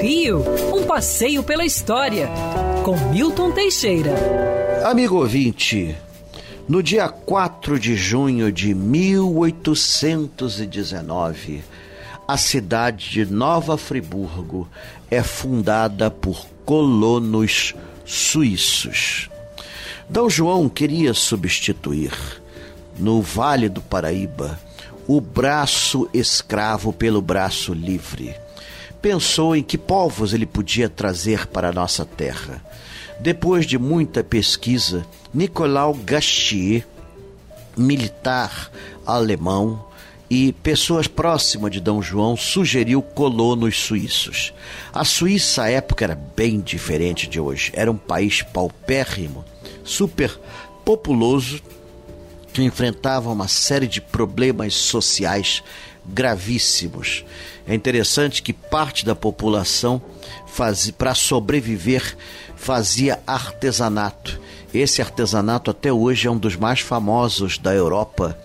Rio, um passeio pela história, com Milton Teixeira. Amigo ouvinte, no dia 4 de junho de 1819, a cidade de Nova Friburgo é fundada por colonos suíços. D. João queria substituir, no Vale do Paraíba, o braço escravo pelo braço livre. Pensou em que povos ele podia trazer para a nossa terra. Depois de muita pesquisa, Nicolau Gastier, militar alemão, e pessoas próximas de D. João sugeriu colonos suíços. A Suíça à época era bem diferente de hoje. Era um país paupérrimo, super populoso, que enfrentava uma série de problemas sociais gravíssimos. É interessante que parte da população, para sobreviver, fazia artesanato. Esse artesanato até hoje é um dos mais famosos da Europa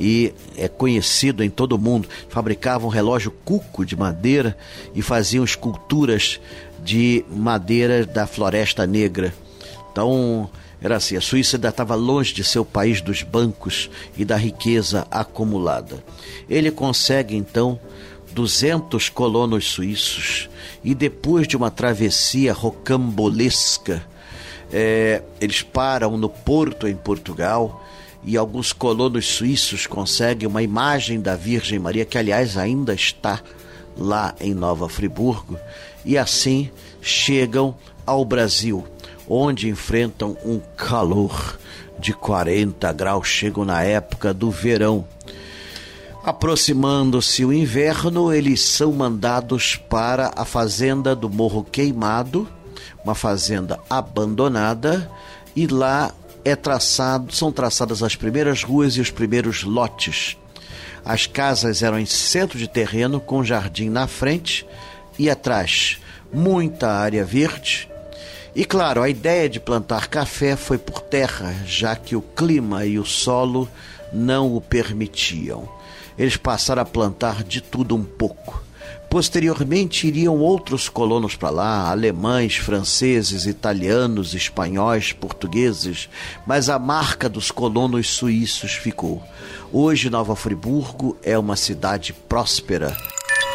e é conhecido em todo o mundo. Fabricavam um relógio cuco de madeira e faziam esculturas de madeira da floresta negra. Então, era assim: a Suíça ainda estava longe de ser o país dos bancos e da riqueza acumulada. Ele consegue então 200 colonos suíços e depois de uma travessia rocambolesca, é, eles param no Porto, em Portugal, e alguns colonos suíços conseguem uma imagem da Virgem Maria, que aliás ainda está lá em Nova Friburgo, e assim chegam ao Brasil onde enfrentam um calor de 40 graus, chegam na época do verão. Aproximando-se o inverno, eles são mandados para a fazenda do Morro Queimado, uma fazenda abandonada, e lá é traçado, são traçadas as primeiras ruas e os primeiros lotes. As casas eram em centro de terreno, com jardim na frente e atrás muita área verde e claro, a ideia de plantar café foi por terra, já que o clima e o solo não o permitiam. Eles passaram a plantar de tudo um pouco. Posteriormente iriam outros colonos para lá, alemães, franceses, italianos, espanhóis, portugueses, mas a marca dos colonos suíços ficou. Hoje Nova Friburgo é uma cidade próspera